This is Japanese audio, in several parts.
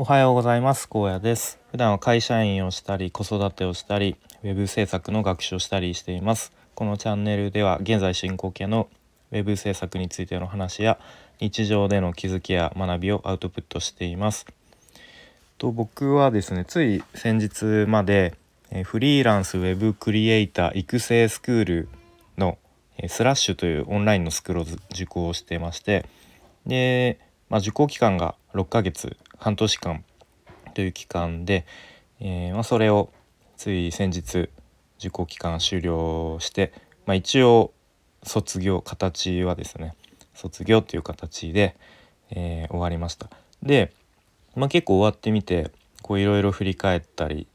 おはようございます。高野です。普段は会社員をしたり子育てをしたりウェブ制作の学習をしたりしています。このチャンネルでは現在進行形のウェブ制作についての話や日常での気づきや学びをアウトプットしています。と僕はですねつい先日までフリーランスウェブクリエイター育成スクールのスラッシュというオンラインのスクールを受講してましてで、まあ、受講期間が6ヶ月半年間という期間で、えー、まあ、それをつい先日受講期間終了して、まあ、一応卒業形はですね卒業という形で、えー、終わりました。で、まあ、結構終わってみてこういろいろ振り返ったり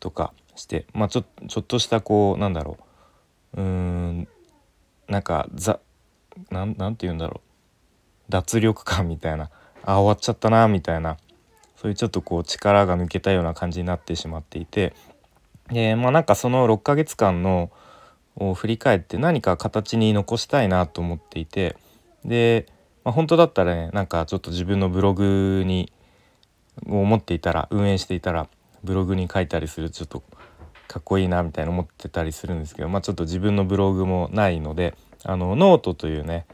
とかして、まあ、ちょちょっとしたこうなんだろううーんなんかざななんて言うんだろう脱力感みたいなあ終わっちゃったなみたいな。そういうちょっとこう力が抜けたような感じになってしまっていて。でまあなんかその6ヶ月間のを振り返って何か形に残したいなと思っていて。で、まあ、本当だったらねなんかちょっと自分のブログに思っていたら運営していたらブログに書いたりするちょっとかっこいいなみたいな思ってたりするんですけど、まあ、ちょっと自分のブログもないのであのノートというね、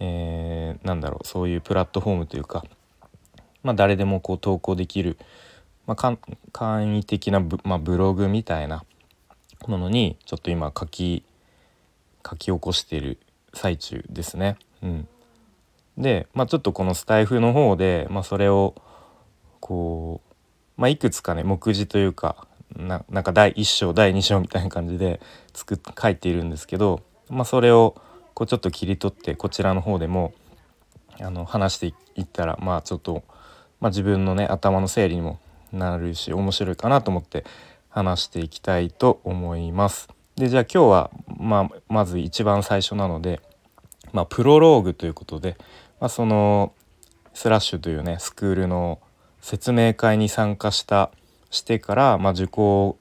えー、なんだろうそういうプラットフォームというか、まあ、誰でもこう投稿できる、まあ、簡易的なブ,、まあ、ブログみたいなものにちょっと今書き書き起こしている最中ですね。うん、で、まあ、ちょっとこのスタイフの方で、まあ、それをこう、まあ、いくつかね目次というかななんか第1章第2章みたいな感じで作っ書いているんですけど、まあ、それをこうちょっと切り取ってこちらの方でもあの話していったらまあちょっと、まあ、自分のね頭の整理にもなるし面白いかなと思って話していきたいと思います。でじゃあ今日は、まあ、まず一番最初なので、まあ、プロローグということで、まあ、そのスラッシュというねスクールの説明会に参加したしてから、まあ、受講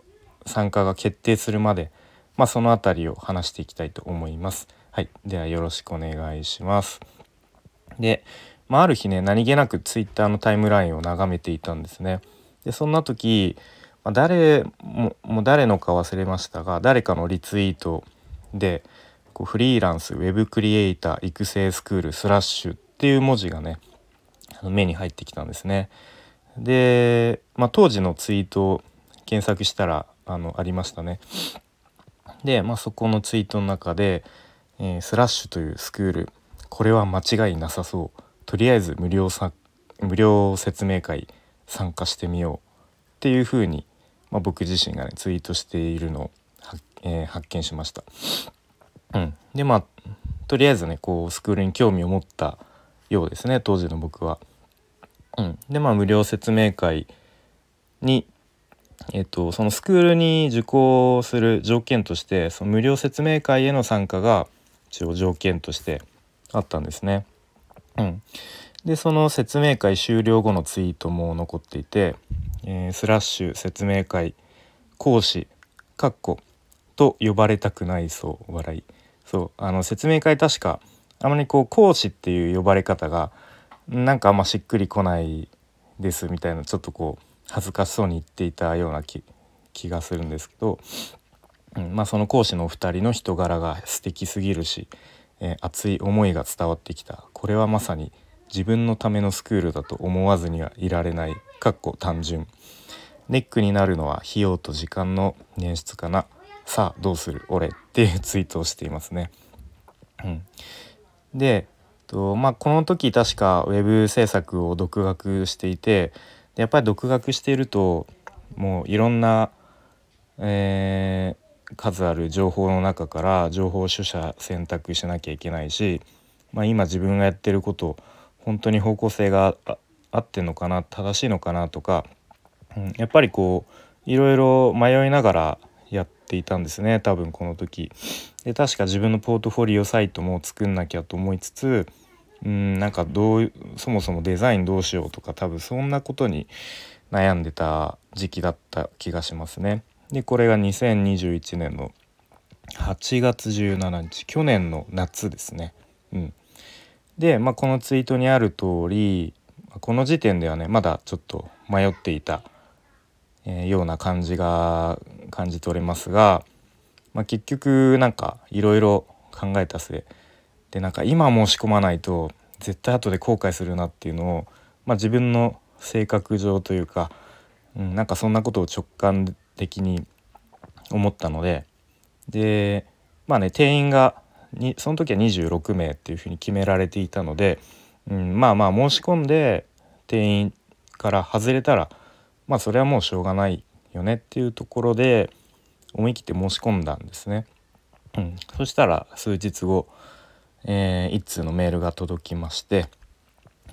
参加が決定するまで、まあ、その辺りを話していきたいと思います。はい、ではよろしくお願いします。で、まあ、ある日ね何気なくツイッターのタイムラインを眺めていたんですね。でそんな時、まあ、誰ももう誰のか忘れましたが誰かのリツイートでこうフリーランスウェブクリエイター育成スクールスラッシュっていう文字がね目に入ってきたんですね。で、まあ、当時のツイートを検索したらあのありましたね。で、まあ、そこのツイートの中で、えー、スラッシュというスクールこれは間違いなさそうとりあえず無料さ無料説明会参加してみようっていうふうに、まあ、僕自身がねツイートしているのをえー、発見しました。うん、でまあとりあえずねこうスクールに興味を持ったようですね当時の僕は。うん、でまあ無料説明会に、えっと、そのスクールに受講する条件としてその無料説明会への参加が一応条件としてあったんですね。うん、でその説明会終了後のツイートも残っていて「えー、スラッシュ説明会講師」かっこと呼ばれたくないそう笑い。そうあの説明会確かあまりこう講師っていう呼ばれ方がなんかあんましっくりこないですみたいなちょっとこう恥ずかしそうに言っていたような気がするんですけど、うん、まあその講師のお二人の人柄が素敵すぎるし、えー、熱い思いが伝わってきた。これはまさに自分のためのスクールだと思わずにはいられない。かっこ単純。ネックになるのは費用と時間の捻出かな。さあどうする？俺っていうツイートをしていますね。うん、でとまあ、この時確かウェブ制作を独学していてやっぱり独学しているともういろんな、え、数ある情報の中から情報取捨選択しなきゃいけないし、まあ、今自分がやってること本当に方向性があってんのかな正しいのかなとか、うん、やっぱりこういろいろ迷いながらやっていたんですね多分この時。で確か自分のポートフォリオサイトも作んなきゃと思いつつうんなんかどうそもそもデザインどうしようとか多分そんなことに悩んでた時期だった気がしますね。でこれが2021年の8月17日去年の夏ですね。うん、で、まあ、このツイートにある通りこの時点ではねまだちょっと迷っていた、えー、ような感じが感じ取れますが、まあ、結局なんかいろいろ考えた末でなんか今申し込まないと絶対後で後悔するなっていうのを、まあ、自分の性格上というか、うん、なんかそんなことを直感的に思ったのででまあね定員がにその時は26名っていうふうに決められていたので、うん、まあまあ申し込んで定員から外れたらまあそれはもうしょうがないよねっていうところで思い切って申し込んだんですね。うん、そしたら数日後、えー、一通のメールが届きまして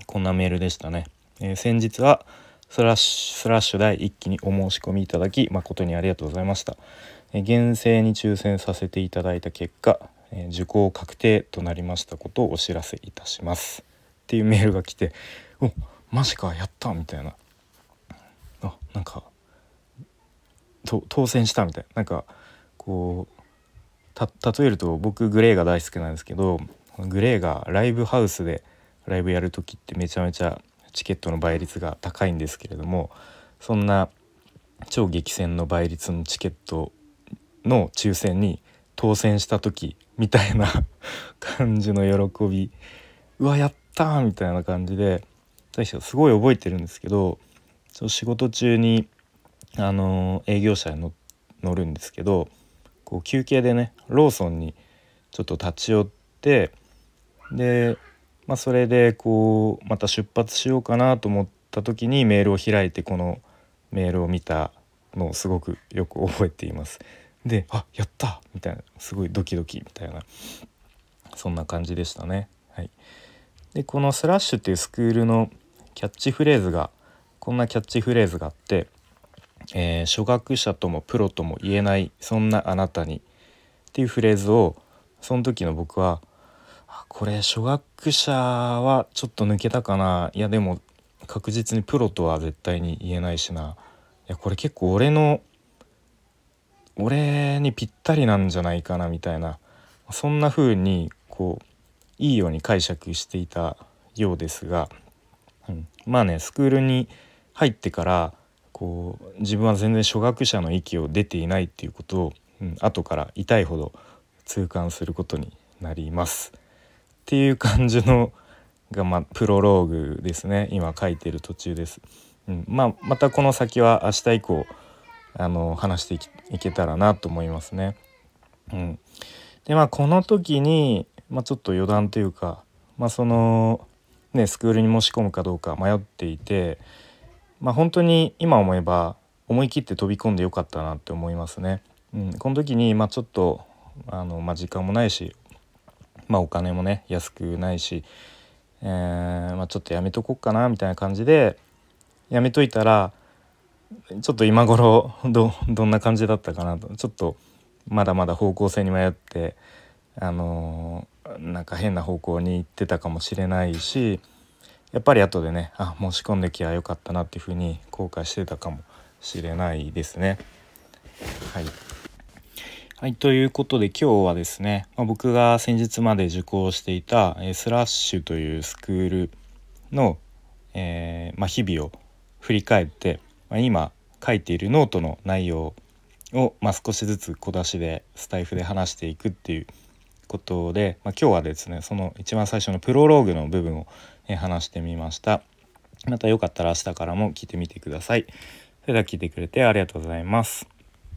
こんなメールでしたね。えー、先日はスラッシュスラッシュ第1期にお申し込みいただき誠にありがとうございました。え、厳正に抽選させていただいた結果、え受講確定となりましたことをお知らせいたします。っていうメールが来ておマジかやったみたいな。あなんか当選したみたいな。なんかこう例えると僕グレーが大好きなんですけどグレーがライブハウスでライブやる時ってめちゃめちゃチケットの倍率が高いんですけれどもそんな超激戦の倍率のチケットの抽選に当選した時みたいな 感じの喜びうわやったみたいな感じですごい覚えてるんですけど仕事中にあの営業車に乗るんですけどこう休憩でねローソンにちょっと立ち寄ってで、まあ、それでこうまた出発しようかなと思った時にメールを開いてこのメールを見たのをすごくよく覚えています。で「あやった!」みたいなすごいドキドキみたいなそんな感じでしたね。はい、でこの「スラッシュ」っていうスクールのキャッチフレーズがこんなキャッチフレーズがあってえー、初学者ともプロとも言えないそんなあなたにっていうフレーズをその時の僕はこれ初学者はちょっと抜けたかな。いやでも確実にプロとは絶対に言えないしな。いやこれ結構俺の俺にぴったりなんじゃないかなみたいな。そんな風にこういいように解釈していたようですが、うん、まあねスクールに入ってからこう自分は全然初学者の域を出ていないっていうことを、うん、後から痛いほど痛感することになります。っていう感じのが、まあ、プロローグですね今書いてる途中です。うんまあ、またこの先は明日以降あの話していけたらなと思いますね。うん、でまあこの時に、まあ、ちょっと余談というか、まあ、そのねスクールに申し込むかどうか迷っていて。まあ本当に今思えば思い切って飛び込んでよかったなって思いますね。うん、この時にまあちょっとあの、まあ、時間もないし、まあ、お金もね安くないし、えーまあ、ちょっとやめとこっかなみたいな感じでやめといたらちょっと今頃どどんな感じだったかなとちょっとまだまだ方向性に迷ってあのー、なんか変な方向に行ってたかもしれないしやっぱり後でねあ申し込んできゃよかったなっていうふうに後悔してたかもしれないですね。はい、はい、ということで今日はですね、まあ、僕が先日まで受講していた、えスラッシュというスクールの、えー、まあ、日々を振り返って、まあ、今書いているノートの内容を、ま少しずつ小出しでスタイフで話していくっていうことで、ま今日はですねその一番最初のプロローグの部分を話してみました。またよかったら明日からも聞いてみてください。それでは聞いてくれてありがとうございます。